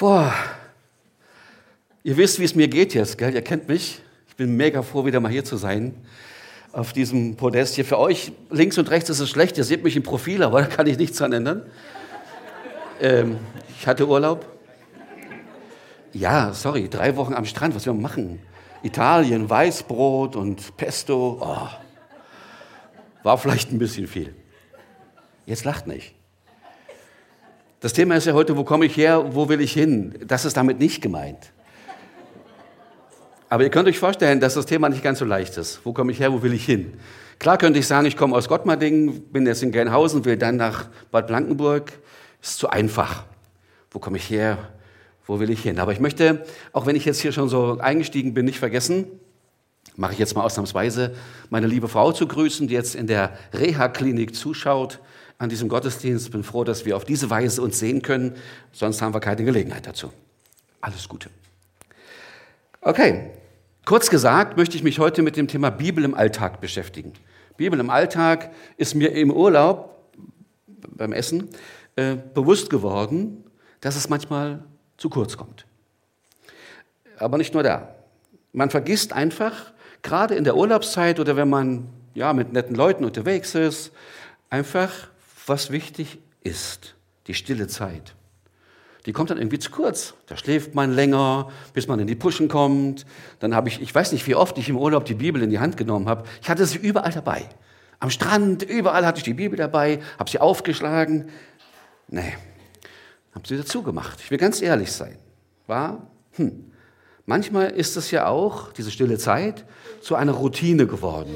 Boah, ihr wisst, wie es mir geht jetzt, gell? Ihr kennt mich. Ich bin mega froh, wieder mal hier zu sein. Auf diesem Podest hier. Für euch links und rechts ist es schlecht. Ihr seht mich im Profil, aber da kann ich nichts dran ändern. Ähm, ich hatte Urlaub. Ja, sorry, drei Wochen am Strand. Was wir machen? Italien, Weißbrot und Pesto. Oh. War vielleicht ein bisschen viel. Jetzt lacht nicht. Das Thema ist ja heute, wo komme ich her, wo will ich hin? Das ist damit nicht gemeint. Aber ihr könnt euch vorstellen, dass das Thema nicht ganz so leicht ist. Wo komme ich her, wo will ich hin? Klar könnte ich sagen, ich komme aus Gottmarding, bin jetzt in Gelnhausen, will dann nach Bad Blankenburg. Ist zu einfach. Wo komme ich her, wo will ich hin? Aber ich möchte, auch wenn ich jetzt hier schon so eingestiegen bin, nicht vergessen, mache ich jetzt mal ausnahmsweise, meine liebe Frau zu grüßen, die jetzt in der Reha-Klinik zuschaut an diesem Gottesdienst. Bin froh, dass wir auf diese Weise uns sehen können. Sonst haben wir keine Gelegenheit dazu. Alles Gute. Okay, kurz gesagt möchte ich mich heute mit dem Thema Bibel im Alltag beschäftigen. Bibel im Alltag ist mir im Urlaub beim Essen äh, bewusst geworden, dass es manchmal zu kurz kommt. Aber nicht nur da. Man vergisst einfach, gerade in der Urlaubszeit oder wenn man ja, mit netten Leuten unterwegs ist, einfach was wichtig ist, die stille Zeit. Die kommt dann irgendwie zu kurz. Da schläft man länger, bis man in die Puschen kommt. Dann habe ich, ich weiß nicht, wie oft ich im Urlaub die Bibel in die Hand genommen habe. Ich hatte sie überall dabei. Am Strand, überall hatte ich die Bibel dabei, habe sie aufgeschlagen. Nee, habe sie dazu gemacht. Ich will ganz ehrlich sein. War, hm, manchmal ist es ja auch, diese stille Zeit, zu einer Routine geworden.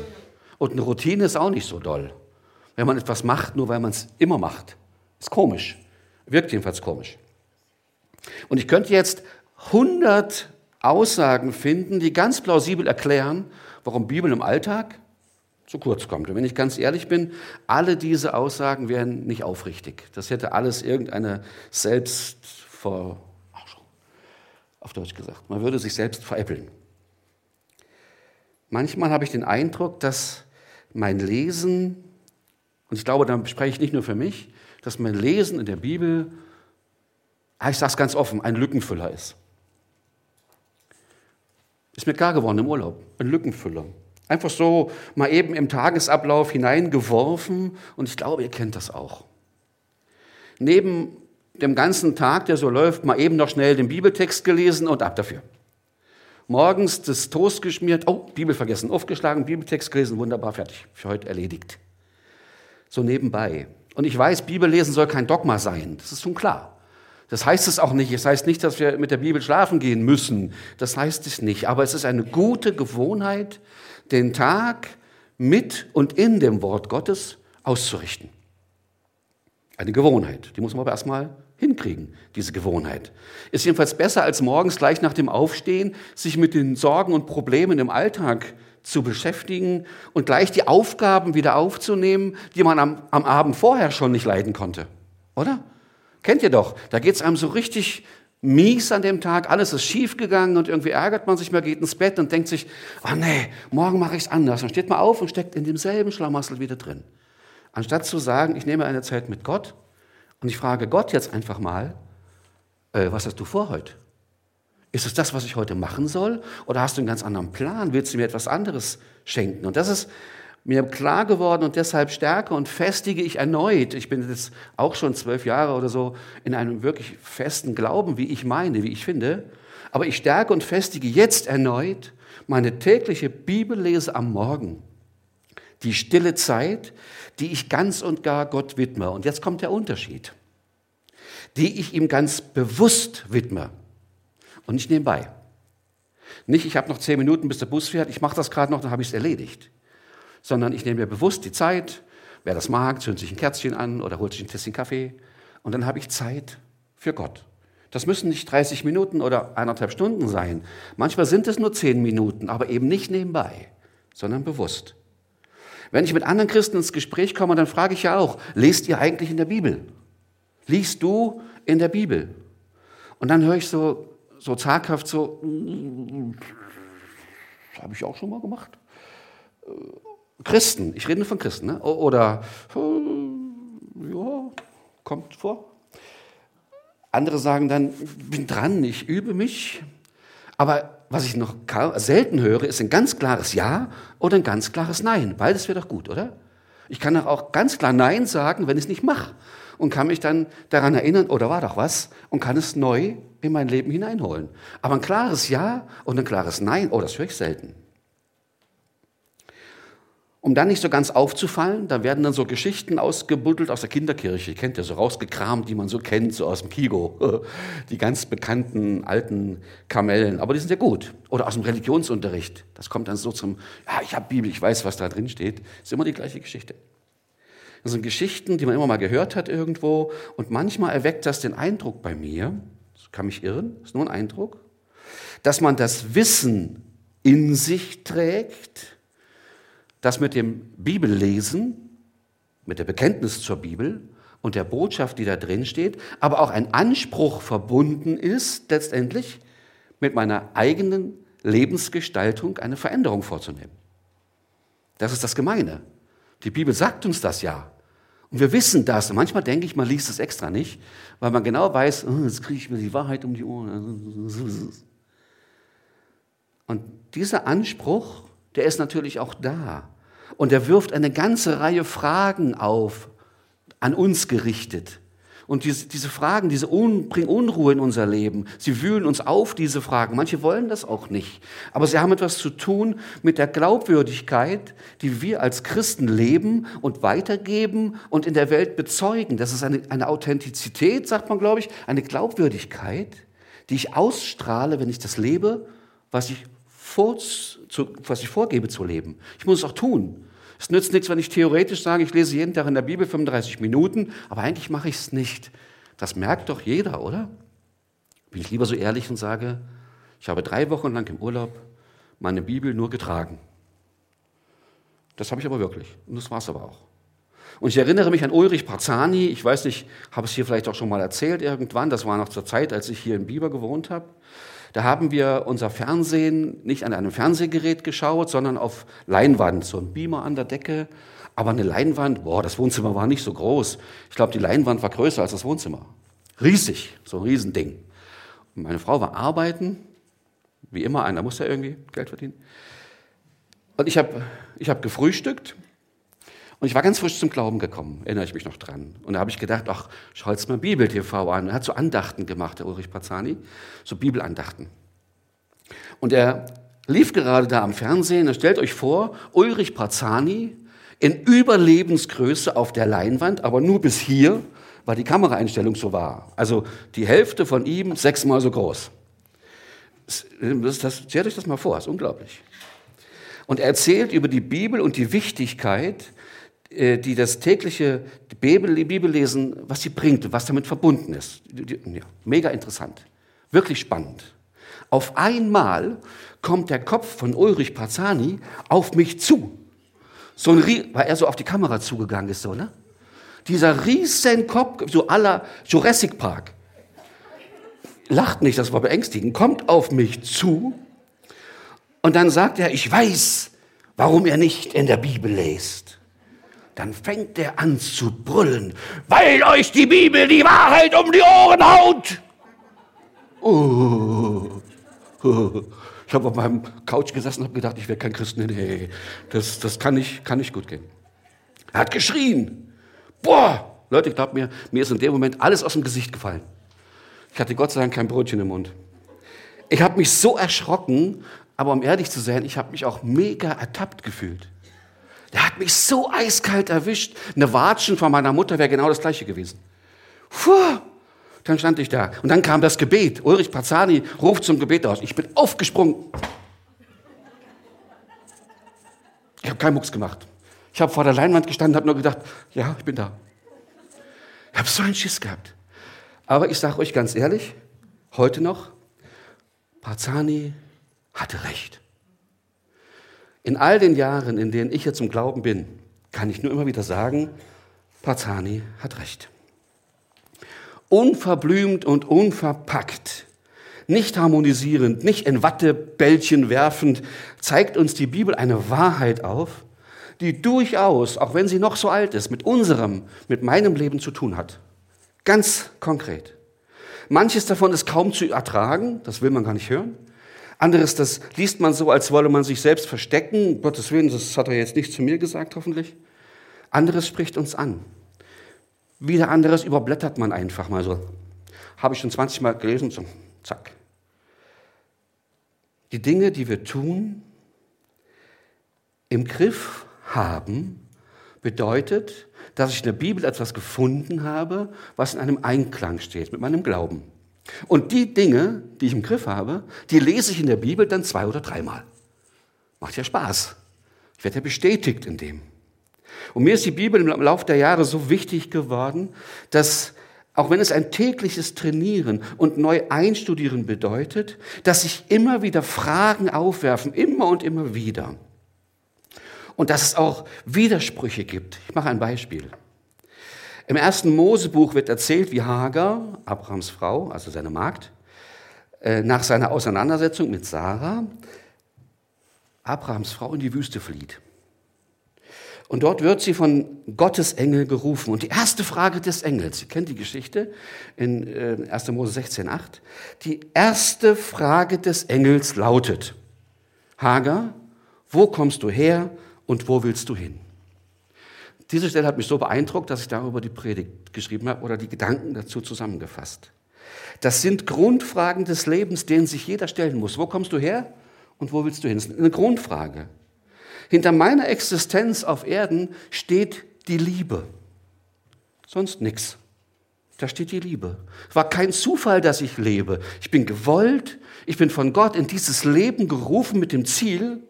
Und eine Routine ist auch nicht so doll wenn man etwas macht, nur weil man es immer macht. Ist komisch. Wirkt jedenfalls komisch. Und ich könnte jetzt 100 Aussagen finden, die ganz plausibel erklären, warum Bibel im Alltag zu kurz kommt. Und wenn ich ganz ehrlich bin, alle diese Aussagen wären nicht aufrichtig. Das hätte alles irgendeine Selbstver... Auf Deutsch gesagt. Man würde sich selbst veräppeln. Manchmal habe ich den Eindruck, dass mein Lesen und ich glaube, da spreche ich nicht nur für mich, dass mein Lesen in der Bibel, ah, ich sage es ganz offen, ein Lückenfüller ist. Ist mir klar geworden im Urlaub, ein Lückenfüller. Einfach so mal eben im Tagesablauf hineingeworfen und ich glaube, ihr kennt das auch. Neben dem ganzen Tag, der so läuft, mal eben noch schnell den Bibeltext gelesen und ab dafür. Morgens das Toast geschmiert, oh, Bibel vergessen, aufgeschlagen, Bibeltext gelesen, wunderbar, fertig, für heute erledigt so nebenbei. Und ich weiß, Bibellesen soll kein Dogma sein. Das ist schon klar. Das heißt es auch nicht. Es heißt nicht, dass wir mit der Bibel schlafen gehen müssen. Das heißt es nicht. Aber es ist eine gute Gewohnheit, den Tag mit und in dem Wort Gottes auszurichten. Eine Gewohnheit. Die muss man aber erstmal hinkriegen, diese Gewohnheit. Ist jedenfalls besser, als morgens gleich nach dem Aufstehen sich mit den Sorgen und Problemen im Alltag zu beschäftigen und gleich die Aufgaben wieder aufzunehmen, die man am, am Abend vorher schon nicht leiden konnte. Oder? Kennt ihr doch. Da geht es einem so richtig mies an dem Tag, alles ist schief gegangen und irgendwie ärgert man sich, man geht ins Bett und denkt sich, oh nee, morgen mache ich es anders. Dann steht man auf und steckt in demselben Schlamassel wieder drin. Anstatt zu sagen, ich nehme eine Zeit mit Gott und ich frage Gott jetzt einfach mal, äh, was hast du vor heute? Ist es das, was ich heute machen soll? Oder hast du einen ganz anderen Plan? Willst du mir etwas anderes schenken? Und das ist mir klar geworden und deshalb stärke und festige ich erneut. Ich bin jetzt auch schon zwölf Jahre oder so in einem wirklich festen Glauben, wie ich meine, wie ich finde. Aber ich stärke und festige jetzt erneut meine tägliche Bibellese am Morgen. Die stille Zeit, die ich ganz und gar Gott widme. Und jetzt kommt der Unterschied. Die ich ihm ganz bewusst widme und nicht nebenbei. Nicht, ich habe noch zehn Minuten, bis der Bus fährt, ich mache das gerade noch, dann habe ich es erledigt. Sondern ich nehme mir bewusst die Zeit, wer das mag, zündet sich ein Kerzchen an oder holt sich ein Tässchen Kaffee und dann habe ich Zeit für Gott. Das müssen nicht 30 Minuten oder eineinhalb Stunden sein. Manchmal sind es nur zehn Minuten, aber eben nicht nebenbei, sondern bewusst. Wenn ich mit anderen Christen ins Gespräch komme, dann frage ich ja auch, lest ihr eigentlich in der Bibel? Liest du in der Bibel? Und dann höre ich so so zaghaft so, das habe ich auch schon mal gemacht. Äh, Christen, ich rede von Christen, ne? oder äh, ja, kommt vor. andere sagen dann, bin dran, ich übe mich. Aber was ich noch selten höre, ist ein ganz klares Ja oder ein ganz klares Nein. Beides wäre doch gut, oder? Ich kann auch ganz klar Nein sagen, wenn ich es nicht mache. Und kann mich dann daran erinnern, oder war doch was, und kann es neu in mein Leben hineinholen. Aber ein klares Ja und ein klares Nein, oh, das höre ich selten. Um dann nicht so ganz aufzufallen, da werden dann so Geschichten ausgebuddelt aus der Kinderkirche. Ihr kennt ja so rausgekramt, die man so kennt, so aus dem Kigo. Die ganz bekannten alten Kamellen. Aber die sind ja gut. Oder aus dem Religionsunterricht. Das kommt dann so zum, ja, ich habe Bibel, ich weiß, was da drin steht. ist immer die gleiche Geschichte. Das sind Geschichten, die man immer mal gehört hat irgendwo. Und manchmal erweckt das den Eindruck bei mir, kann mich irren, das ist nur ein Eindruck, dass man das Wissen in sich trägt, dass mit dem Bibellesen, mit der Bekenntnis zur Bibel und der Botschaft, die da drin steht, aber auch ein Anspruch verbunden ist, letztendlich mit meiner eigenen Lebensgestaltung eine Veränderung vorzunehmen. Das ist das Gemeine. Die Bibel sagt uns das ja. Und wir wissen das. Und manchmal denke ich, man liest es extra nicht, weil man genau weiß, oh, jetzt kriege ich mir die Wahrheit um die Ohren. Und dieser Anspruch, der ist natürlich auch da. Und er wirft eine ganze Reihe Fragen auf, an uns gerichtet. Und diese, diese Fragen, diese Un, bringen Unruhe in unser Leben. Sie wühlen uns auf, diese Fragen. Manche wollen das auch nicht. Aber sie haben etwas zu tun mit der Glaubwürdigkeit, die wir als Christen leben und weitergeben und in der Welt bezeugen. Das ist eine, eine Authentizität, sagt man, glaube ich, eine Glaubwürdigkeit, die ich ausstrahle, wenn ich das lebe, was ich, vor, zu, was ich vorgebe zu leben. Ich muss es auch tun. Es nützt nichts, wenn ich theoretisch sage, ich lese jeden Tag in der Bibel 35 Minuten, aber eigentlich mache ich es nicht. Das merkt doch jeder, oder? Bin ich lieber so ehrlich und sage, ich habe drei Wochen lang im Urlaub meine Bibel nur getragen. Das habe ich aber wirklich. Und das war es aber auch. Und ich erinnere mich an Ulrich Parzani, ich weiß nicht, habe es hier vielleicht auch schon mal erzählt irgendwann, das war noch zur Zeit, als ich hier in Biber gewohnt habe. Da haben wir unser Fernsehen nicht an einem Fernsehgerät geschaut, sondern auf Leinwand, so ein Beamer an der Decke. Aber eine Leinwand, boah, das Wohnzimmer war nicht so groß. Ich glaube, die Leinwand war größer als das Wohnzimmer. Riesig, so ein Riesending. Und meine Frau war arbeiten, wie immer, einer muss ja irgendwie Geld verdienen. Und ich habe ich hab gefrühstückt und ich war ganz frisch zum Glauben gekommen, erinnere ich mich noch dran. Und da habe ich gedacht, ach, schau jetzt mal Bibel TV an. Er hat so Andachten gemacht, der Ulrich Pazani, so Bibelandachten. Und er lief gerade da am Fernsehen. Und stellt euch vor, Ulrich Pazani in Überlebensgröße auf der Leinwand, aber nur bis hier, weil die Kameraeinstellung so war. Also die Hälfte von ihm sechsmal so groß. Das, stellt euch das mal vor, ist unglaublich. Und er erzählt über die Bibel und die Wichtigkeit, die das tägliche Bibellesen, was sie bringt, was damit verbunden ist. Mega interessant, wirklich spannend. Auf einmal kommt der Kopf von Ulrich Parzani auf mich zu. So ein, weil er so auf die Kamera zugegangen ist, so, ne? Dieser riesen Kopf, so aller Jurassic Park. Lacht nicht, das war beängstigend, kommt auf mich zu und dann sagt er, ich weiß, warum er nicht in der Bibel lest dann fängt er an zu brüllen, weil euch die Bibel die Wahrheit um die Ohren haut. Oh. Ich habe auf meinem Couch gesessen und habe gedacht, ich wäre kein Christ. Nee, nee, das, das kann, nicht, kann nicht gut gehen. Er hat geschrien. Boah! Leute, glaubt mir, mir ist in dem Moment alles aus dem Gesicht gefallen. Ich hatte Gott sei Dank kein Brötchen im Mund. Ich habe mich so erschrocken, aber um ehrlich zu sein, ich habe mich auch mega ertappt gefühlt. Der hat mich so eiskalt erwischt. Eine Watschen von meiner Mutter wäre genau das gleiche gewesen. Puh, dann stand ich da. Und dann kam das Gebet. Ulrich Parzani ruft zum Gebet aus. Ich bin aufgesprungen. Ich habe keinen Mucks gemacht. Ich habe vor der Leinwand gestanden und habe nur gedacht, ja, ich bin da. Ich habe so einen Schiss gehabt. Aber ich sage euch ganz ehrlich, heute noch, Parzani hatte recht. In all den Jahren, in denen ich jetzt zum Glauben bin, kann ich nur immer wieder sagen, Parzani hat recht. Unverblümt und unverpackt, nicht harmonisierend, nicht in Wattebällchen werfend, zeigt uns die Bibel eine Wahrheit auf, die durchaus, auch wenn sie noch so alt ist, mit unserem, mit meinem Leben zu tun hat. Ganz konkret. Manches davon ist kaum zu ertragen, das will man gar nicht hören. Anderes, das liest man so, als wolle man sich selbst verstecken. Gottes Willen, das hat er jetzt nicht zu mir gesagt, hoffentlich. Anderes spricht uns an. Wieder anderes überblättert man einfach mal so. Habe ich schon 20 Mal gelesen, so, zack. Die Dinge, die wir tun, im Griff haben, bedeutet, dass ich in der Bibel etwas gefunden habe, was in einem Einklang steht mit meinem Glauben. Und die Dinge, die ich im Griff habe, die lese ich in der Bibel dann zwei oder dreimal. Macht ja Spaß. Ich werde ja bestätigt in dem. Und mir ist die Bibel im Laufe der Jahre so wichtig geworden, dass auch wenn es ein tägliches Trainieren und neu einstudieren bedeutet, dass sich immer wieder Fragen aufwerfen, immer und immer wieder. Und dass es auch Widersprüche gibt. Ich mache ein Beispiel. Im ersten Mosebuch wird erzählt, wie Hagar, Abrahams Frau, also seine Magd, äh, nach seiner Auseinandersetzung mit Sarah, Abrahams Frau in die Wüste flieht. Und dort wird sie von Gottes Engel gerufen. Und die erste Frage des Engels, Sie kennt die Geschichte in 1. Äh, Mose 16, 8. Die erste Frage des Engels lautet, Hagar, wo kommst du her und wo willst du hin? Diese Stelle hat mich so beeindruckt, dass ich darüber die Predigt geschrieben habe oder die Gedanken dazu zusammengefasst. Das sind Grundfragen des Lebens, denen sich jeder stellen muss. Wo kommst du her und wo willst du hin? Das ist eine Grundfrage. Hinter meiner Existenz auf Erden steht die Liebe. Sonst nichts. Da steht die Liebe. War kein Zufall, dass ich lebe. Ich bin gewollt, ich bin von Gott in dieses Leben gerufen mit dem Ziel,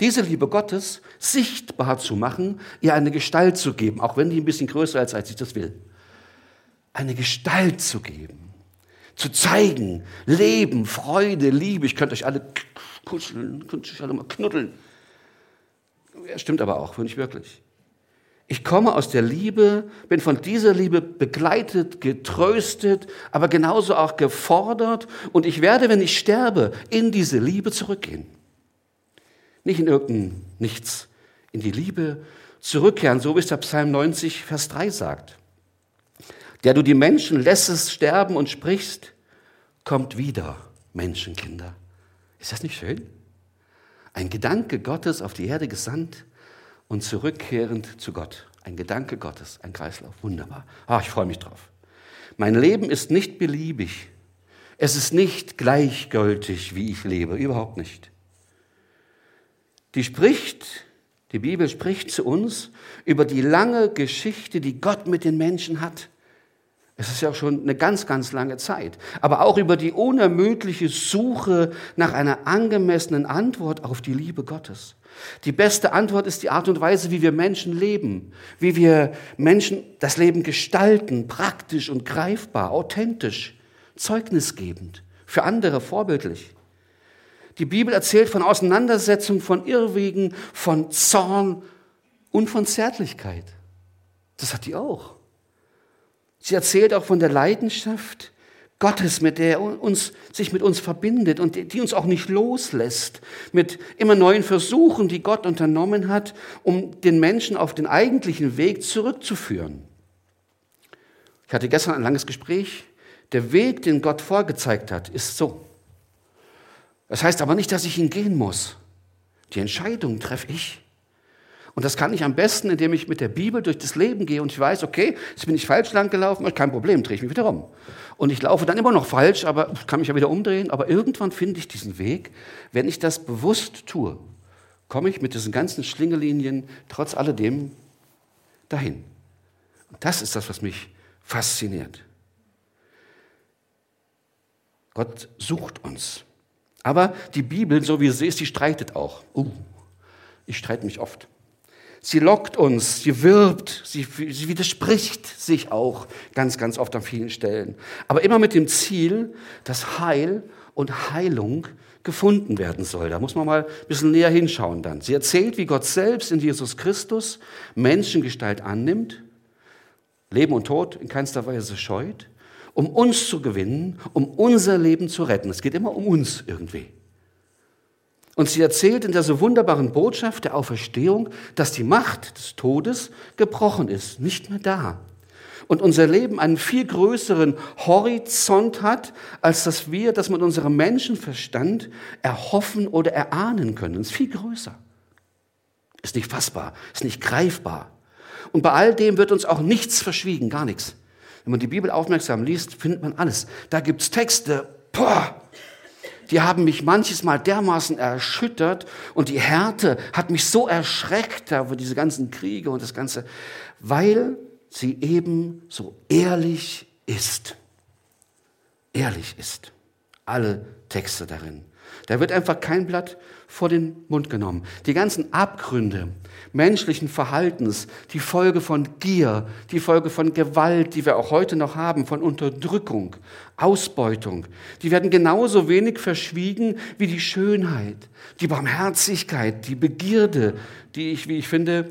diese Liebe Gottes sichtbar zu machen, ihr eine Gestalt zu geben, auch wenn die ein bisschen größer ist, als ich das will. Eine Gestalt zu geben, zu zeigen, Leben, Freude, Liebe. Ich könnte euch alle kuscheln, könnte euch alle mal knuddeln. Ja, stimmt aber auch, nicht wirklich. Ich komme aus der Liebe, bin von dieser Liebe begleitet, getröstet, aber genauso auch gefordert und ich werde, wenn ich sterbe, in diese Liebe zurückgehen. Nicht in irgendein Nichts, in die Liebe zurückkehren, so wie es der Psalm 90, Vers 3 sagt. Der du die Menschen lässest sterben und sprichst, kommt wieder, Menschenkinder. Ist das nicht schön? Ein Gedanke Gottes auf die Erde gesandt und zurückkehrend zu Gott. Ein Gedanke Gottes, ein Kreislauf. Wunderbar. Ah, ich freue mich drauf. Mein Leben ist nicht beliebig. Es ist nicht gleichgültig, wie ich lebe. Überhaupt nicht. Die spricht, die Bibel spricht zu uns über die lange Geschichte, die Gott mit den Menschen hat. Es ist ja schon eine ganz, ganz lange Zeit. Aber auch über die unermüdliche Suche nach einer angemessenen Antwort auf die Liebe Gottes. Die beste Antwort ist die Art und Weise, wie wir Menschen leben, wie wir Menschen das Leben gestalten, praktisch und greifbar, authentisch, zeugnisgebend, für andere vorbildlich. Die Bibel erzählt von Auseinandersetzung, von Irrwegen, von Zorn und von Zärtlichkeit. Das hat die auch. Sie erzählt auch von der Leidenschaft Gottes, mit der uns, sich mit uns verbindet und die uns auch nicht loslässt, mit immer neuen Versuchen, die Gott unternommen hat, um den Menschen auf den eigentlichen Weg zurückzuführen. Ich hatte gestern ein langes Gespräch. Der Weg, den Gott vorgezeigt hat, ist so. Das heißt aber nicht, dass ich ihn gehen muss. Die Entscheidung treffe ich. Und das kann ich am besten, indem ich mit der Bibel durch das Leben gehe und ich weiß, okay, jetzt bin ich falsch lang gelaufen, kein Problem, drehe ich mich wieder um. Und ich laufe dann immer noch falsch, aber kann mich ja wieder umdrehen. Aber irgendwann finde ich diesen Weg. Wenn ich das bewusst tue, komme ich mit diesen ganzen Schlingelinien trotz alledem dahin. Und das ist das, was mich fasziniert. Gott sucht uns. Aber die Bibel, so wie sie ist, die streitet auch. Uh, ich streite mich oft. Sie lockt uns, sie wirbt, sie, sie widerspricht sich auch ganz, ganz oft an vielen Stellen. Aber immer mit dem Ziel, dass Heil und Heilung gefunden werden soll. Da muss man mal ein bisschen näher hinschauen dann. Sie erzählt, wie Gott selbst in Jesus Christus Menschengestalt annimmt, Leben und Tod in keinster Weise scheut, um uns zu gewinnen, um unser Leben zu retten. Es geht immer um uns irgendwie. Und sie erzählt in dieser wunderbaren Botschaft der Auferstehung, dass die Macht des Todes gebrochen ist, nicht mehr da. und unser Leben einen viel größeren Horizont hat, als dass wir das mit unserem Menschenverstand erhoffen oder erahnen können. Es ist viel größer. Ist nicht fassbar, ist nicht greifbar. Und bei all dem wird uns auch nichts verschwiegen, gar nichts. Wenn man die Bibel aufmerksam liest, findet man alles. Da gibt's Texte, boah, die haben mich manches Mal dermaßen erschüttert und die Härte hat mich so erschreckt, wo diese ganzen Kriege und das Ganze, weil sie eben so ehrlich ist. Ehrlich ist. Alle Texte darin. Da wird einfach kein Blatt vor den Mund genommen. Die ganzen Abgründe menschlichen Verhaltens, die Folge von Gier, die Folge von Gewalt, die wir auch heute noch haben, von Unterdrückung, Ausbeutung, die werden genauso wenig verschwiegen wie die Schönheit, die Barmherzigkeit, die Begierde, die ich, wie ich finde,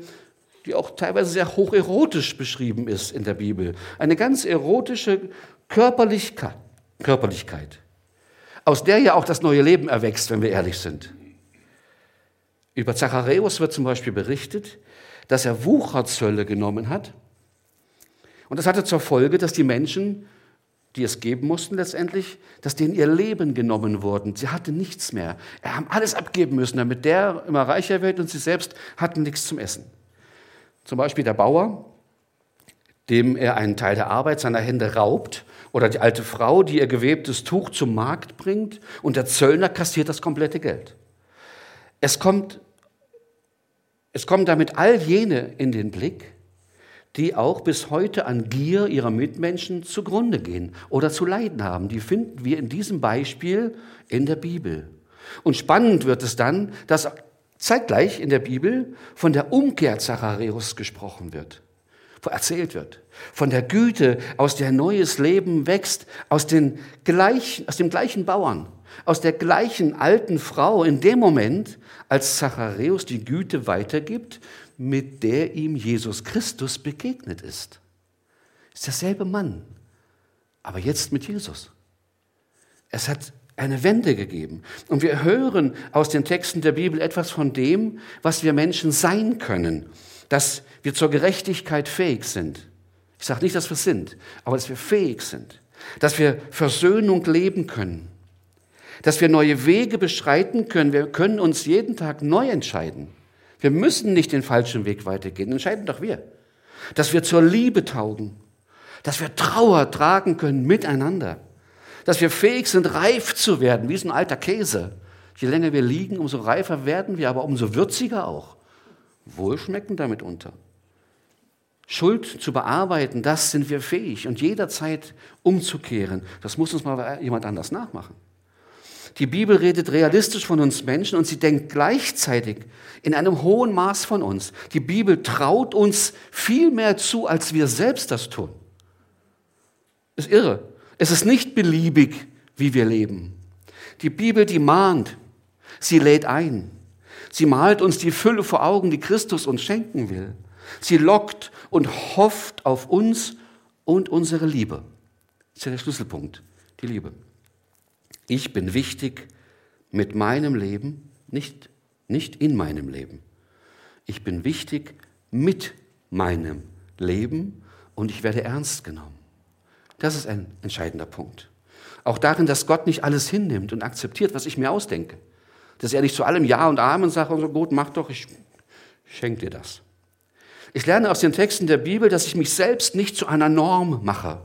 die auch teilweise sehr hocherotisch beschrieben ist in der Bibel. Eine ganz erotische Körperlichkeit, Körperlichkeit, aus der ja auch das neue Leben erwächst, wenn wir ehrlich sind. Über Zacharias wird zum Beispiel berichtet, dass er Wucherzölle genommen hat. Und das hatte zur Folge, dass die Menschen, die es geben mussten letztendlich, dass denen ihr Leben genommen wurden. Sie hatten nichts mehr. Er haben alles abgeben müssen, damit der immer reicher wird und sie selbst hatten nichts zum Essen. Zum Beispiel der Bauer, dem er einen Teil der Arbeit seiner Hände raubt, oder die alte Frau, die ihr gewebtes Tuch zum Markt bringt, und der Zöllner kassiert das komplette Geld. Es kommt, es kommen damit all jene in den Blick, die auch bis heute an Gier ihrer Mitmenschen zugrunde gehen oder zu leiden haben. Die finden wir in diesem Beispiel in der Bibel. Und spannend wird es dann, dass zeitgleich in der Bibel von der Umkehr Zacharias gesprochen wird, erzählt wird. Von der Güte, aus der neues Leben wächst, aus, den gleichen, aus dem gleichen Bauern, aus der gleichen alten Frau in dem Moment, als Zacharias die Güte weitergibt, mit der ihm Jesus Christus begegnet ist. Ist derselbe Mann, aber jetzt mit Jesus. Es hat eine Wende gegeben. Und wir hören aus den Texten der Bibel etwas von dem, was wir Menschen sein können, dass wir zur Gerechtigkeit fähig sind. Ich sage nicht, dass wir sind, aber dass wir fähig sind, dass wir Versöhnung leben können, dass wir neue Wege beschreiten können. Wir können uns jeden Tag neu entscheiden. Wir müssen nicht den falschen Weg weitergehen, entscheiden doch wir. Dass wir zur Liebe taugen, dass wir Trauer tragen können miteinander, dass wir fähig sind, reif zu werden, wie so ein alter Käse. Je länger wir liegen, umso reifer werden wir, aber umso würziger auch. Wohlschmeckender mitunter. Schuld zu bearbeiten, das sind wir fähig und jederzeit umzukehren. Das muss uns mal jemand anders nachmachen. Die Bibel redet realistisch von uns Menschen und sie denkt gleichzeitig in einem hohen Maß von uns. Die Bibel traut uns viel mehr zu, als wir selbst das tun. Ist irre. Es ist nicht beliebig, wie wir leben. Die Bibel, die mahnt, sie lädt ein. Sie malt uns die Fülle vor Augen, die Christus uns schenken will. Sie lockt und hofft auf uns und unsere Liebe. Das ist ja der Schlüsselpunkt, die Liebe. Ich bin wichtig mit meinem Leben, nicht, nicht in meinem Leben. Ich bin wichtig mit meinem Leben und ich werde ernst genommen. Das ist ein entscheidender Punkt. Auch darin, dass Gott nicht alles hinnimmt und akzeptiert, was ich mir ausdenke. Dass er nicht zu allem Ja und Amen sagt und so, gut, mach doch, ich schenke dir das. Ich lerne aus den Texten der Bibel, dass ich mich selbst nicht zu einer Norm mache.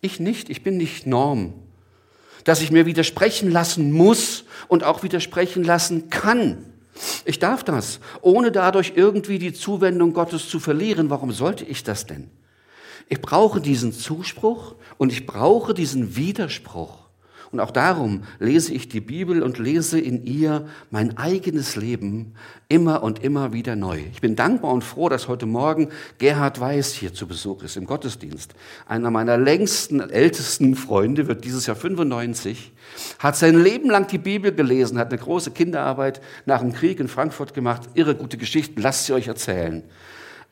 Ich nicht, ich bin nicht Norm dass ich mir widersprechen lassen muss und auch widersprechen lassen kann. Ich darf das, ohne dadurch irgendwie die Zuwendung Gottes zu verlieren. Warum sollte ich das denn? Ich brauche diesen Zuspruch und ich brauche diesen Widerspruch. Und auch darum lese ich die Bibel und lese in ihr mein eigenes Leben immer und immer wieder neu. Ich bin dankbar und froh, dass heute Morgen Gerhard Weiß hier zu Besuch ist im Gottesdienst. Einer meiner längsten, ältesten Freunde wird dieses Jahr 95, hat sein Leben lang die Bibel gelesen, hat eine große Kinderarbeit nach dem Krieg in Frankfurt gemacht. Irre gute Geschichten, lasst sie euch erzählen.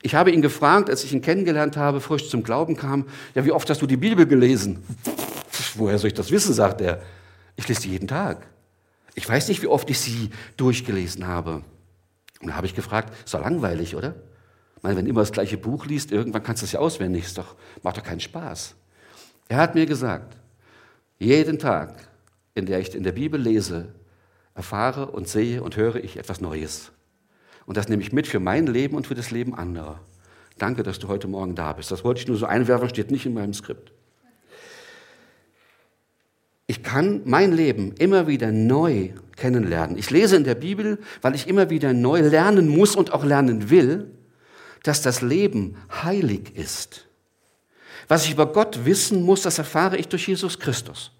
Ich habe ihn gefragt, als ich ihn kennengelernt habe, frisch zum Glauben kam, ja, wie oft hast du die Bibel gelesen? woher soll ich das wissen, sagt er. Ich lese sie jeden Tag. Ich weiß nicht, wie oft ich sie durchgelesen habe. Und da habe ich gefragt, ist doch langweilig, oder? Ich meine, wenn du immer das gleiche Buch liest, irgendwann kannst du es ja auswendig, ist doch, macht doch keinen Spaß. Er hat mir gesagt, jeden Tag, in der ich in der Bibel lese, erfahre und sehe und höre ich etwas Neues. Und das nehme ich mit für mein Leben und für das Leben anderer. Danke, dass du heute Morgen da bist. Das wollte ich nur so einwerfen, steht nicht in meinem Skript. Ich kann mein Leben immer wieder neu kennenlernen. Ich lese in der Bibel, weil ich immer wieder neu lernen muss und auch lernen will, dass das Leben heilig ist. Was ich über Gott wissen muss, das erfahre ich durch Jesus Christus.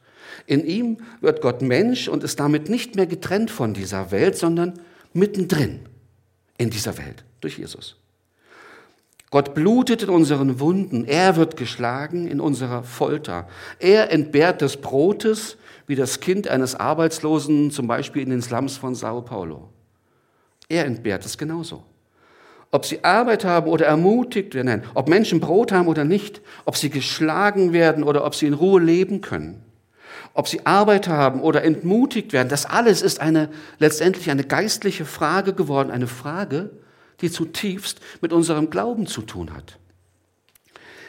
In ihm wird Gott Mensch und ist damit nicht mehr getrennt von dieser Welt, sondern mittendrin in dieser Welt durch Jesus. Gott blutet in unseren Wunden, er wird geschlagen in unserer Folter. Er entbehrt des Brotes wie das Kind eines Arbeitslosen, zum Beispiel in den Slums von Sao Paulo. Er entbehrt es genauso. Ob sie Arbeit haben oder ermutigt werden, ob Menschen Brot haben oder nicht, ob sie geschlagen werden oder ob sie in Ruhe leben können ob sie Arbeit haben oder entmutigt werden, das alles ist eine, letztendlich eine geistliche Frage geworden, eine Frage, die zutiefst mit unserem Glauben zu tun hat.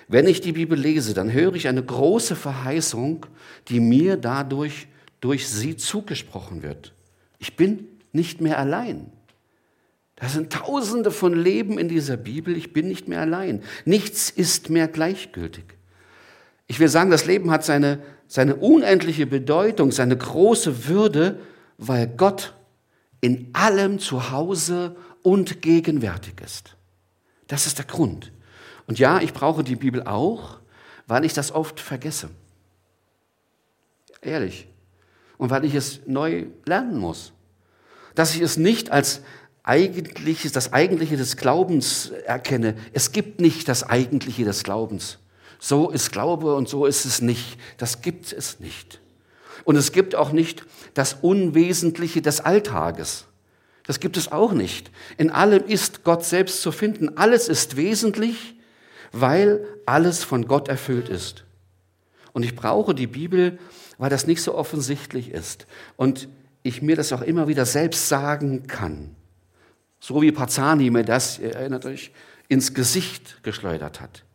Wenn ich die Bibel lese, dann höre ich eine große Verheißung, die mir dadurch durch sie zugesprochen wird. Ich bin nicht mehr allein. Da sind tausende von Leben in dieser Bibel. Ich bin nicht mehr allein. Nichts ist mehr gleichgültig. Ich will sagen, das Leben hat seine, seine unendliche Bedeutung, seine große Würde, weil Gott in allem zu Hause und gegenwärtig ist. Das ist der Grund. Und ja, ich brauche die Bibel auch, weil ich das oft vergesse. Ehrlich. Und weil ich es neu lernen muss. Dass ich es nicht als eigentliches, das Eigentliche des Glaubens erkenne. Es gibt nicht das Eigentliche des Glaubens so ist Glaube und so ist es nicht. Das gibt es nicht. Und es gibt auch nicht das Unwesentliche des Alltages. Das gibt es auch nicht. In allem ist Gott selbst zu finden. Alles ist wesentlich, weil alles von Gott erfüllt ist. Und ich brauche die Bibel, weil das nicht so offensichtlich ist. Und ich mir das auch immer wieder selbst sagen kann. So wie Pazani mir das, ihr erinnert euch, ins Gesicht geschleudert hat.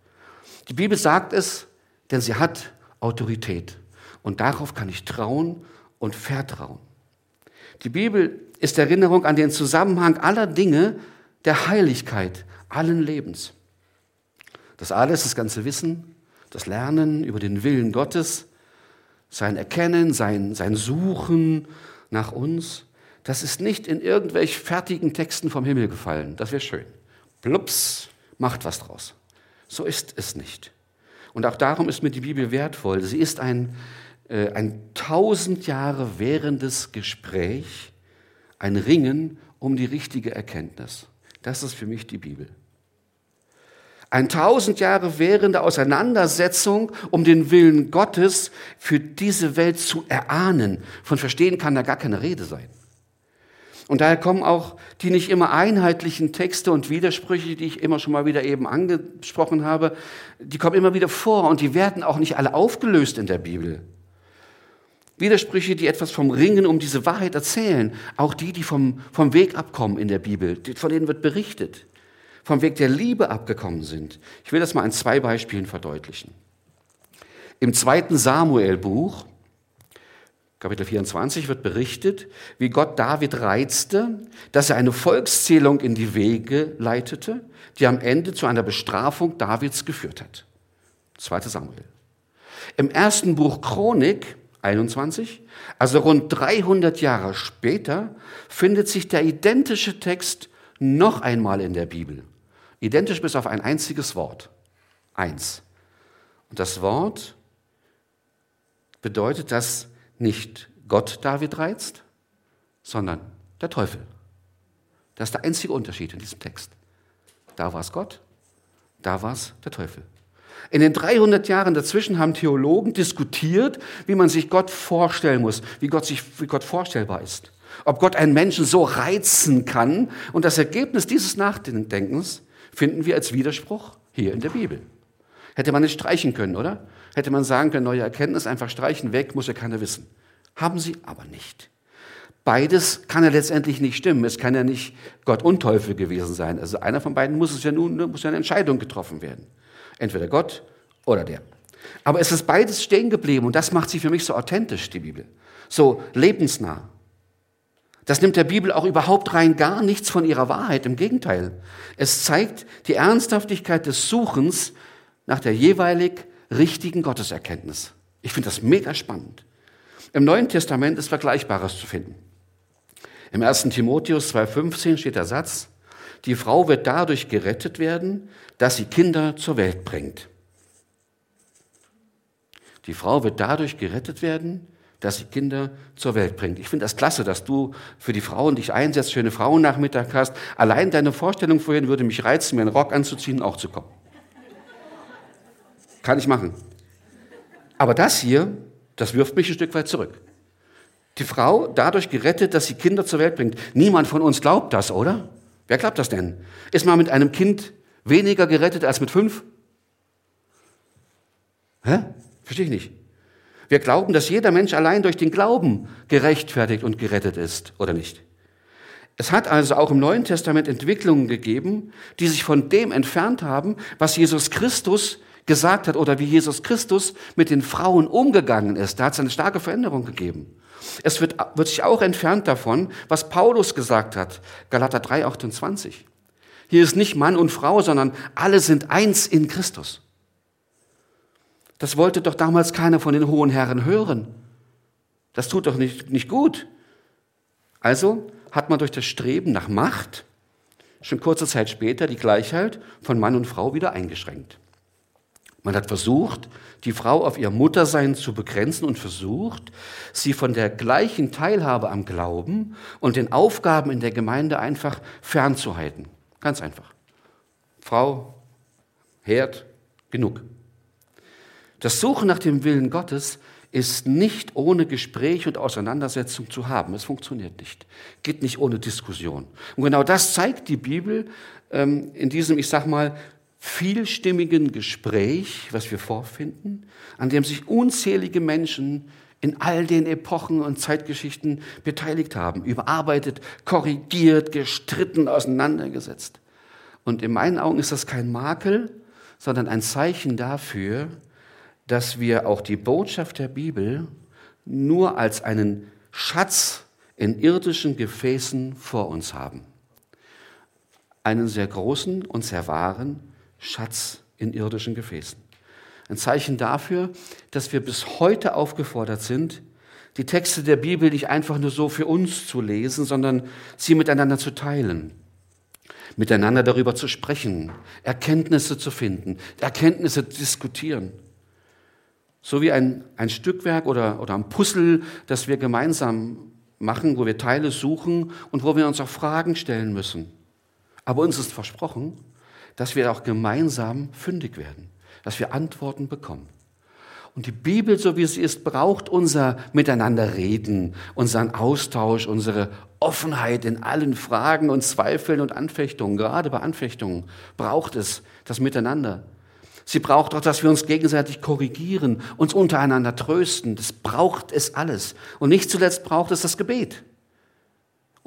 Die Bibel sagt es, denn sie hat Autorität. Und darauf kann ich trauen und vertrauen. Die Bibel ist Erinnerung an den Zusammenhang aller Dinge der Heiligkeit, allen Lebens. Das alles, das ganze Wissen, das Lernen über den Willen Gottes, sein Erkennen, sein, sein Suchen nach uns, das ist nicht in irgendwelch fertigen Texten vom Himmel gefallen. Das wäre schön. Plups, macht was draus. So ist es nicht. Und auch darum ist mir die Bibel wertvoll. Sie ist ein, äh, ein tausend Jahre währendes Gespräch, ein Ringen um die richtige Erkenntnis. Das ist für mich die Bibel. Ein tausend Jahre währende Auseinandersetzung um den Willen Gottes für diese Welt zu erahnen. Von verstehen kann da gar keine Rede sein. Und daher kommen auch die nicht immer einheitlichen Texte und Widersprüche, die ich immer schon mal wieder eben angesprochen habe, die kommen immer wieder vor und die werden auch nicht alle aufgelöst in der Bibel. Widersprüche, die etwas vom Ringen um diese Wahrheit erzählen, auch die, die vom, vom Weg abkommen in der Bibel, von denen wird berichtet, vom Weg der Liebe abgekommen sind. Ich will das mal an zwei Beispielen verdeutlichen. Im zweiten Samuel-Buch, Kapitel 24 wird berichtet, wie Gott David reizte, dass er eine Volkszählung in die Wege leitete, die am Ende zu einer Bestrafung Davids geführt hat. 2. Samuel. Im ersten Buch Chronik 21, also rund 300 Jahre später, findet sich der identische Text noch einmal in der Bibel. Identisch bis auf ein einziges Wort. Eins. Und das Wort bedeutet, dass nicht Gott David reizt, sondern der Teufel. Das ist der einzige Unterschied in diesem Text. Da war es Gott, da war es der Teufel. In den 300 Jahren dazwischen haben Theologen diskutiert, wie man sich Gott vorstellen muss, wie Gott, sich, wie Gott vorstellbar ist. Ob Gott einen Menschen so reizen kann. Und das Ergebnis dieses Nachdenkens finden wir als Widerspruch hier in der Bibel. Hätte man nicht streichen können, oder? Hätte man sagen können, neue Erkenntnis, einfach streichen weg, muss ja keiner wissen. Haben sie aber nicht. beides kann ja letztendlich nicht stimmen. Es kann ja nicht Gott und Teufel gewesen sein. Also einer von beiden muss es ja nun, muss ja eine Entscheidung getroffen werden. Entweder Gott oder der. Aber es ist beides stehen geblieben und das macht sie für mich so authentisch, die Bibel. So lebensnah. Das nimmt der Bibel auch überhaupt rein gar nichts von ihrer Wahrheit. Im Gegenteil. Es zeigt die Ernsthaftigkeit des Suchens nach der jeweilig richtigen Gotteserkenntnis. Ich finde das mega spannend. Im Neuen Testament ist Vergleichbares zu finden. Im 1. Timotheus 2.15 steht der Satz, die Frau wird dadurch gerettet werden, dass sie Kinder zur Welt bringt. Die Frau wird dadurch gerettet werden, dass sie Kinder zur Welt bringt. Ich finde das klasse, dass du für die Frauen dich einsetzt, schöne Frauennachmittag hast. Allein deine Vorstellung vorhin würde mich reizen, mir einen Rock anzuziehen und auch zu kommen. Kann ich machen. Aber das hier, das wirft mich ein Stück weit zurück. Die Frau dadurch gerettet, dass sie Kinder zur Welt bringt. Niemand von uns glaubt das, oder? Wer glaubt das denn? Ist man mit einem Kind weniger gerettet als mit fünf? Hä? Verstehe ich nicht. Wir glauben, dass jeder Mensch allein durch den Glauben gerechtfertigt und gerettet ist, oder nicht? Es hat also auch im Neuen Testament Entwicklungen gegeben, die sich von dem entfernt haben, was Jesus Christus gesagt hat oder wie Jesus Christus mit den Frauen umgegangen ist. Da hat es eine starke Veränderung gegeben. Es wird, wird sich auch entfernt davon, was Paulus gesagt hat, Galater 3, 28. Hier ist nicht Mann und Frau, sondern alle sind eins in Christus. Das wollte doch damals keiner von den hohen Herren hören. Das tut doch nicht, nicht gut. Also hat man durch das Streben nach Macht schon kurze Zeit später die Gleichheit von Mann und Frau wieder eingeschränkt. Man hat versucht, die Frau auf ihr Muttersein zu begrenzen und versucht, sie von der gleichen Teilhabe am Glauben und den Aufgaben in der Gemeinde einfach fernzuhalten. Ganz einfach. Frau, Herd, genug. Das Suchen nach dem Willen Gottes ist nicht ohne Gespräch und Auseinandersetzung zu haben. Es funktioniert nicht. Geht nicht ohne Diskussion. Und genau das zeigt die Bibel ähm, in diesem, ich sag mal, vielstimmigen Gespräch, was wir vorfinden, an dem sich unzählige Menschen in all den Epochen und Zeitgeschichten beteiligt haben, überarbeitet, korrigiert, gestritten, auseinandergesetzt. Und in meinen Augen ist das kein Makel, sondern ein Zeichen dafür, dass wir auch die Botschaft der Bibel nur als einen Schatz in irdischen Gefäßen vor uns haben. Einen sehr großen und sehr wahren Schatz in irdischen Gefäßen. Ein Zeichen dafür, dass wir bis heute aufgefordert sind, die Texte der Bibel nicht einfach nur so für uns zu lesen, sondern sie miteinander zu teilen, miteinander darüber zu sprechen, Erkenntnisse zu finden, Erkenntnisse zu diskutieren. So wie ein, ein Stückwerk oder, oder ein Puzzle, das wir gemeinsam machen, wo wir Teile suchen und wo wir uns auch Fragen stellen müssen. Aber uns ist versprochen, dass wir auch gemeinsam fündig werden, dass wir Antworten bekommen. Und die Bibel, so wie sie ist, braucht unser Miteinanderreden, unseren Austausch, unsere Offenheit in allen Fragen und Zweifeln und Anfechtungen. Gerade bei Anfechtungen braucht es das Miteinander. Sie braucht auch, dass wir uns gegenseitig korrigieren, uns untereinander trösten. Das braucht es alles. Und nicht zuletzt braucht es das Gebet,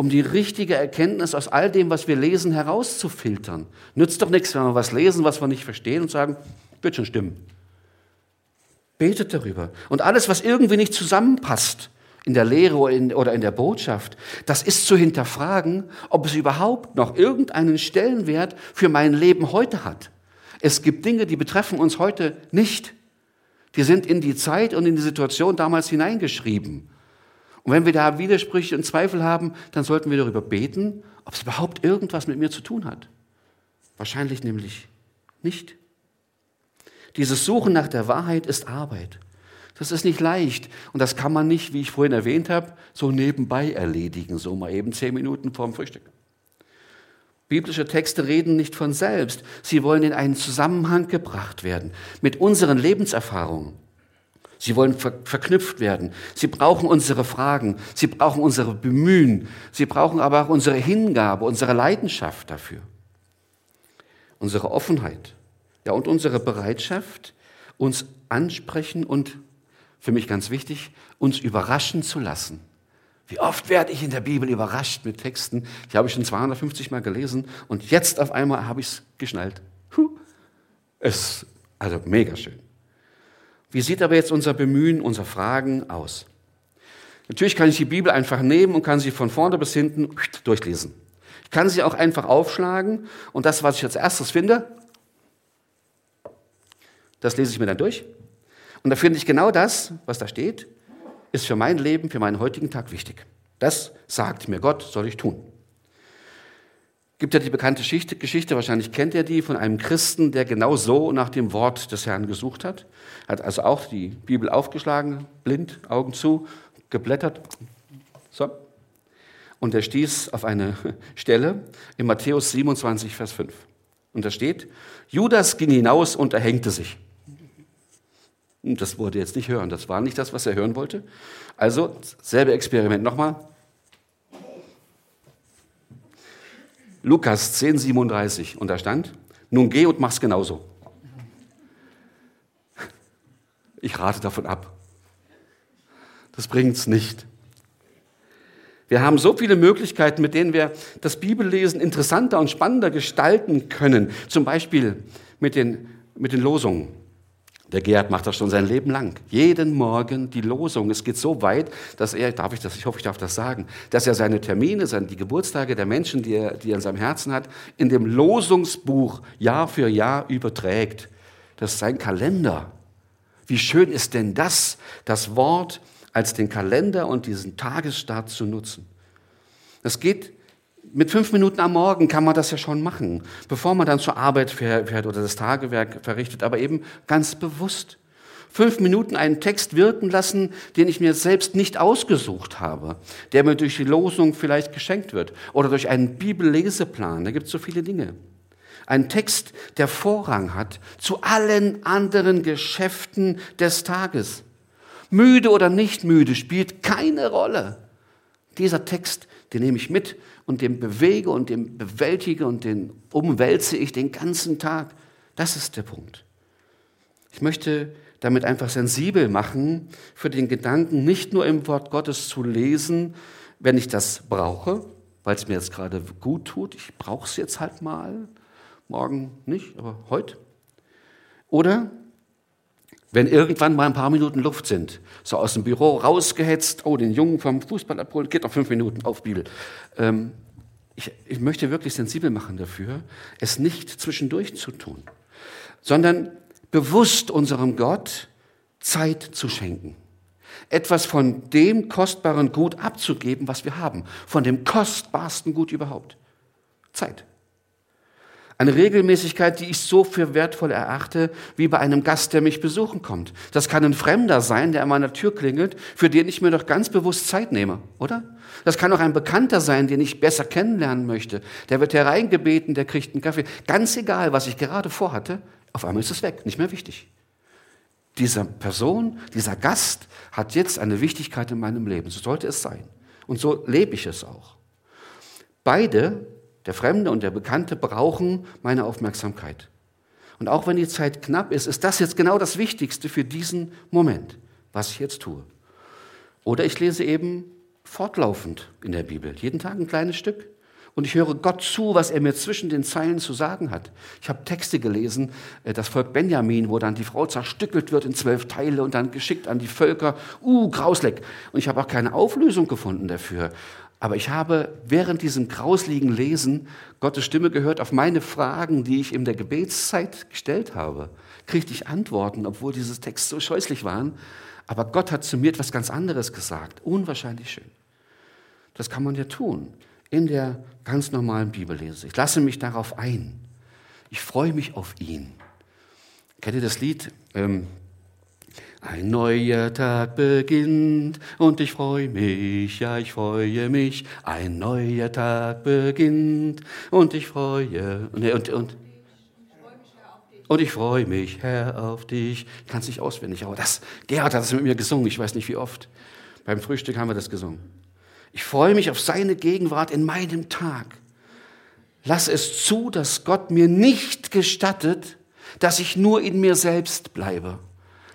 um die richtige Erkenntnis aus all dem, was wir lesen, herauszufiltern. Nützt doch nichts, wenn wir was lesen, was wir nicht verstehen und sagen, wird schon stimmen. Betet darüber. Und alles, was irgendwie nicht zusammenpasst, in der Lehre oder in der Botschaft, das ist zu hinterfragen, ob es überhaupt noch irgendeinen Stellenwert für mein Leben heute hat. Es gibt Dinge, die betreffen uns heute nicht. Die sind in die Zeit und in die Situation damals hineingeschrieben. Und wenn wir da Widersprüche und Zweifel haben, dann sollten wir darüber beten, ob es überhaupt irgendwas mit mir zu tun hat. Wahrscheinlich nämlich nicht. Dieses Suchen nach der Wahrheit ist Arbeit. Das ist nicht leicht und das kann man nicht, wie ich vorhin erwähnt habe, so nebenbei erledigen, so mal eben zehn Minuten vorm Frühstück. Biblische Texte reden nicht von selbst. Sie wollen in einen Zusammenhang gebracht werden mit unseren Lebenserfahrungen. Sie wollen ver verknüpft werden. Sie brauchen unsere Fragen. Sie brauchen unsere Bemühen. Sie brauchen aber auch unsere Hingabe, unsere Leidenschaft dafür. Unsere Offenheit. Ja, und unsere Bereitschaft, uns ansprechen und, für mich ganz wichtig, uns überraschen zu lassen Wie oft werde ich in der Bibel überrascht mit Texten, die habe ich schon 250 Mal gelesen und jetzt auf einmal habe ich es geschnallt. Es, also mega schön. Wie sieht aber jetzt unser Bemühen, unser Fragen aus? Natürlich kann ich die Bibel einfach nehmen und kann sie von vorne bis hinten durchlesen. Ich kann sie auch einfach aufschlagen und das, was ich als erstes finde, das lese ich mir dann durch. Und da finde ich genau das, was da steht, ist für mein Leben, für meinen heutigen Tag wichtig. Das sagt mir Gott, soll ich tun. Gibt ja die bekannte Geschichte, wahrscheinlich kennt ihr die, von einem Christen, der genau so nach dem Wort des Herrn gesucht hat. Hat also auch die Bibel aufgeschlagen, blind, Augen zu, geblättert. So. Und er stieß auf eine Stelle in Matthäus 27, Vers 5. Und da steht, Judas ging hinaus und erhängte sich. Das wollte er jetzt nicht hören. Das war nicht das, was er hören wollte. Also, selbe Experiment nochmal. Lukas 10, 37. Und da stand, nun geh und mach's genauso. Ich rate davon ab. Das bringt's nicht. Wir haben so viele Möglichkeiten, mit denen wir das Bibellesen interessanter und spannender gestalten können. Zum Beispiel mit den, mit den Losungen. Der Gerhard macht das schon sein Leben lang. Jeden Morgen die Losung. Es geht so weit, dass er, darf ich das, ich hoffe, ich darf das sagen, dass er seine Termine, die Geburtstage der Menschen, die er, die er in seinem Herzen hat, in dem Losungsbuch Jahr für Jahr überträgt. Das ist sein Kalender. Wie schön ist denn das, das Wort als den Kalender und diesen Tagesstart zu nutzen? Das geht mit fünf Minuten am Morgen kann man das ja schon machen, bevor man dann zur Arbeit fährt oder das Tagewerk verrichtet, aber eben ganz bewusst. Fünf Minuten einen Text wirken lassen, den ich mir selbst nicht ausgesucht habe, der mir durch die Losung vielleicht geschenkt wird oder durch einen Bibelleseplan. Da gibt es so viele Dinge. Ein Text, der Vorrang hat zu allen anderen Geschäften des Tages. Müde oder nicht müde spielt keine Rolle. Dieser Text, den nehme ich mit und den bewege und den bewältige und den umwälze ich den ganzen Tag. Das ist der Punkt. Ich möchte damit einfach sensibel machen für den Gedanken, nicht nur im Wort Gottes zu lesen, wenn ich das brauche, weil es mir jetzt gerade gut tut. Ich brauche es jetzt halt mal. Morgen nicht, aber heute. Oder wenn irgendwann mal ein paar Minuten Luft sind, so aus dem Büro rausgehetzt, oh, den Jungen vom Fußball abholen, geht noch fünf Minuten auf Bibel. Ähm, ich, ich möchte wirklich sensibel machen dafür, es nicht zwischendurch zu tun, sondern bewusst unserem Gott Zeit zu schenken. Etwas von dem kostbaren Gut abzugeben, was wir haben. Von dem kostbarsten Gut überhaupt. Zeit. Eine Regelmäßigkeit, die ich so für wertvoll erachte, wie bei einem Gast, der mich besuchen kommt. Das kann ein Fremder sein, der an meiner Tür klingelt, für den ich mir doch ganz bewusst Zeit nehme, oder? Das kann auch ein Bekannter sein, den ich besser kennenlernen möchte. Der wird hereingebeten, der kriegt einen Kaffee. Ganz egal, was ich gerade vorhatte, auf einmal ist es weg, nicht mehr wichtig. Diese Person, dieser Gast hat jetzt eine Wichtigkeit in meinem Leben. So sollte es sein. Und so lebe ich es auch. Beide der Fremde und der Bekannte brauchen meine Aufmerksamkeit. Und auch wenn die Zeit knapp ist, ist das jetzt genau das Wichtigste für diesen Moment, was ich jetzt tue. Oder ich lese eben fortlaufend in der Bibel, jeden Tag ein kleines Stück. Und ich höre Gott zu, was er mir zwischen den Zeilen zu sagen hat. Ich habe Texte gelesen, äh, das Volk Benjamin, wo dann die Frau zerstückelt wird in zwölf Teile und dann geschickt an die Völker. Uh, grausleck. Und ich habe auch keine Auflösung gefunden dafür. Aber ich habe während diesem grausligen Lesen Gottes Stimme gehört auf meine Fragen, die ich in der Gebetszeit gestellt habe. Kriegte ich Antworten, obwohl diese Texte so scheußlich waren. Aber Gott hat zu mir etwas ganz anderes gesagt. Unwahrscheinlich schön. Das kann man ja tun in der ganz normalen Bibellese. Ich lasse mich darauf ein. Ich freue mich auf ihn. Kennt ihr das Lied? Ähm, ein neuer Tag beginnt und ich freue mich, ja, ich freue mich. Ein neuer Tag beginnt und ich freue und, und, und, und ich freue mich, Herr, auf dich. Ich kann es nicht auswendig, aber das, Gerhard hat es mit mir gesungen, ich weiß nicht wie oft. Beim Frühstück haben wir das gesungen. Ich freue mich auf seine Gegenwart in meinem Tag. Lass es zu, dass Gott mir nicht gestattet, dass ich nur in mir selbst bleibe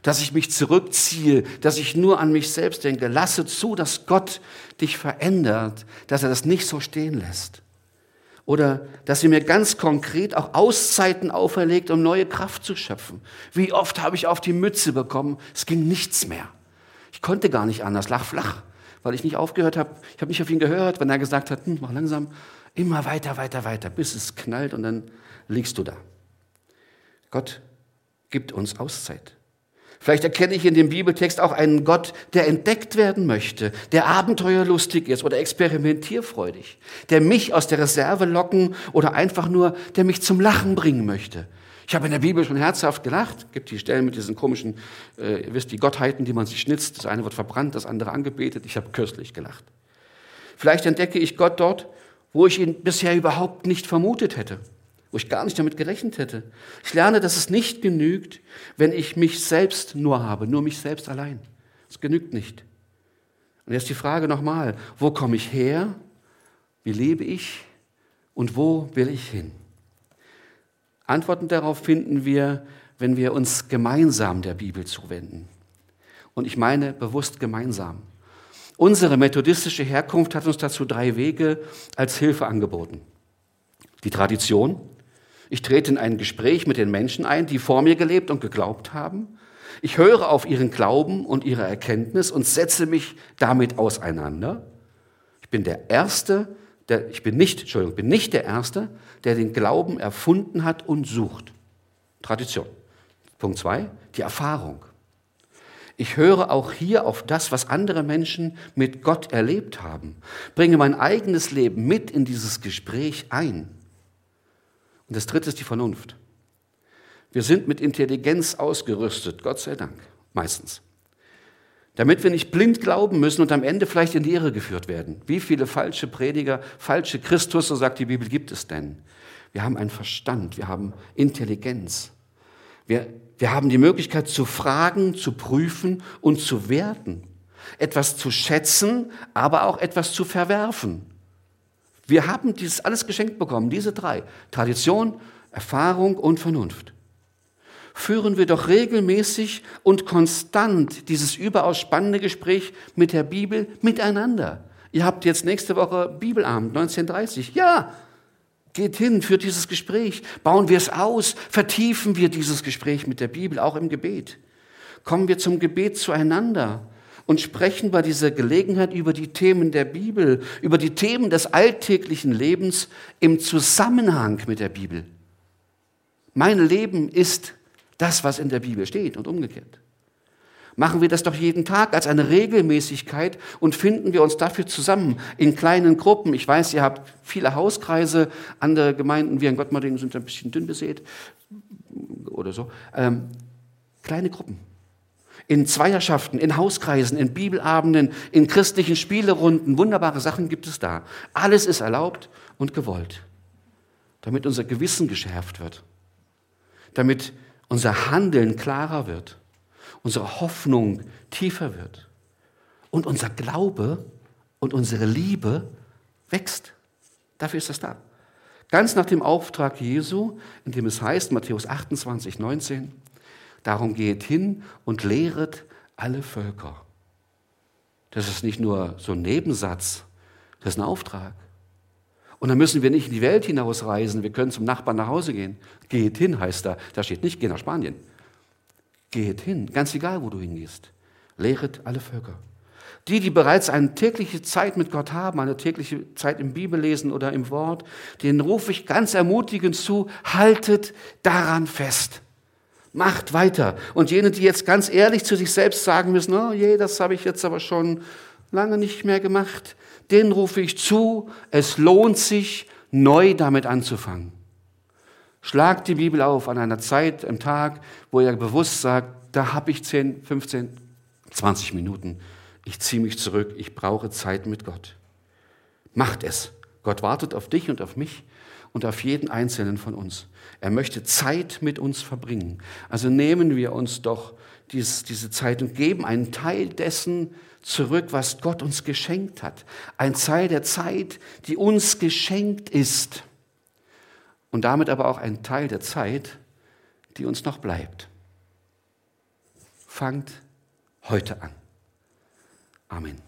dass ich mich zurückziehe, dass ich nur an mich selbst denke. Lasse zu, dass Gott dich verändert, dass er das nicht so stehen lässt. Oder dass sie mir ganz konkret auch Auszeiten auferlegt, um neue Kraft zu schöpfen. Wie oft habe ich auf die Mütze bekommen, es ging nichts mehr. Ich konnte gar nicht anders, lach flach, weil ich nicht aufgehört habe. Ich habe nicht auf ihn gehört, wenn er gesagt hat, hm, mach langsam, immer weiter, weiter, weiter, bis es knallt und dann liegst du da. Gott gibt uns Auszeit. Vielleicht erkenne ich in dem Bibeltext auch einen Gott, der entdeckt werden möchte, der abenteuerlustig ist oder experimentierfreudig, der mich aus der Reserve locken oder einfach nur, der mich zum Lachen bringen möchte. Ich habe in der Bibel schon herzhaft gelacht. Gibt die Stellen mit diesen komischen, äh, ihr wisst, die Gottheiten, die man sich schnitzt. Das eine wird verbrannt, das andere angebetet. Ich habe köstlich gelacht. Vielleicht entdecke ich Gott dort, wo ich ihn bisher überhaupt nicht vermutet hätte wo ich gar nicht damit gerechnet hätte. Ich lerne, dass es nicht genügt, wenn ich mich selbst nur habe, nur mich selbst allein. Es genügt nicht. Und jetzt die Frage nochmal, wo komme ich her? Wie lebe ich? Und wo will ich hin? Antworten darauf finden wir, wenn wir uns gemeinsam der Bibel zuwenden. Und ich meine bewusst gemeinsam. Unsere methodistische Herkunft hat uns dazu drei Wege als Hilfe angeboten. Die Tradition, ich trete in ein Gespräch mit den Menschen ein, die vor mir gelebt und geglaubt haben. Ich höre auf ihren Glauben und ihre Erkenntnis und setze mich damit auseinander. Ich bin der Erste, der, ich bin nicht, Entschuldigung, bin nicht der Erste, der den Glauben erfunden hat und sucht. Tradition. Punkt zwei, die Erfahrung. Ich höre auch hier auf das, was andere Menschen mit Gott erlebt haben, bringe mein eigenes Leben mit in dieses Gespräch ein. Und das dritte ist die Vernunft. Wir sind mit Intelligenz ausgerüstet, Gott sei Dank, meistens. Damit wir nicht blind glauben müssen und am Ende vielleicht in die Irre geführt werden. Wie viele falsche Prediger, falsche Christus, so sagt die Bibel, gibt es denn? Wir haben einen Verstand, wir haben Intelligenz. Wir, wir haben die Möglichkeit zu fragen, zu prüfen und zu werten. Etwas zu schätzen, aber auch etwas zu verwerfen. Wir haben dieses alles geschenkt bekommen, diese drei. Tradition, Erfahrung und Vernunft. Führen wir doch regelmäßig und konstant dieses überaus spannende Gespräch mit der Bibel miteinander. Ihr habt jetzt nächste Woche Bibelabend, 1930. Ja, geht hin, führt dieses Gespräch. Bauen wir es aus, vertiefen wir dieses Gespräch mit der Bibel, auch im Gebet. Kommen wir zum Gebet zueinander und sprechen bei dieser Gelegenheit über die Themen der Bibel, über die Themen des alltäglichen Lebens im Zusammenhang mit der Bibel. Mein Leben ist das, was in der Bibel steht und umgekehrt. Machen wir das doch jeden Tag als eine Regelmäßigkeit und finden wir uns dafür zusammen in kleinen Gruppen. Ich weiß, ihr habt viele Hauskreise, andere Gemeinden wie in Gottmarding sind ein bisschen dünn besät oder so. Ähm, kleine Gruppen in Zweierschaften, in Hauskreisen, in Bibelabenden, in christlichen Spielerunden. Wunderbare Sachen gibt es da. Alles ist erlaubt und gewollt, damit unser Gewissen geschärft wird, damit unser Handeln klarer wird, unsere Hoffnung tiefer wird und unser Glaube und unsere Liebe wächst. Dafür ist das da. Ganz nach dem Auftrag Jesu, in dem es heißt, Matthäus 28, 19, Darum geht hin und lehret alle Völker. Das ist nicht nur so ein Nebensatz, das ist ein Auftrag. Und dann müssen wir nicht in die Welt hinausreisen, wir können zum Nachbarn nach Hause gehen. Geht hin, heißt da. Da steht nicht, geh nach Spanien. Geht hin, ganz egal, wo du hingehst. Lehret alle Völker. Die, die bereits eine tägliche Zeit mit Gott haben, eine tägliche Zeit im Bibellesen oder im Wort, denen rufe ich ganz ermutigend zu, haltet daran fest. Macht weiter. Und jene, die jetzt ganz ehrlich zu sich selbst sagen müssen, oh je, das habe ich jetzt aber schon lange nicht mehr gemacht, denen rufe ich zu, es lohnt sich, neu damit anzufangen. Schlagt die Bibel auf an einer Zeit im Tag, wo ihr bewusst sagt, da habe ich 10, 15, 20 Minuten. Ich ziehe mich zurück, ich brauche Zeit mit Gott. Macht es. Gott wartet auf dich und auf mich und auf jeden einzelnen von uns. Er möchte Zeit mit uns verbringen. Also nehmen wir uns doch dies, diese Zeit und geben einen Teil dessen zurück, was Gott uns geschenkt hat. Ein Teil der Zeit, die uns geschenkt ist. Und damit aber auch ein Teil der Zeit, die uns noch bleibt. fangt heute an. Amen.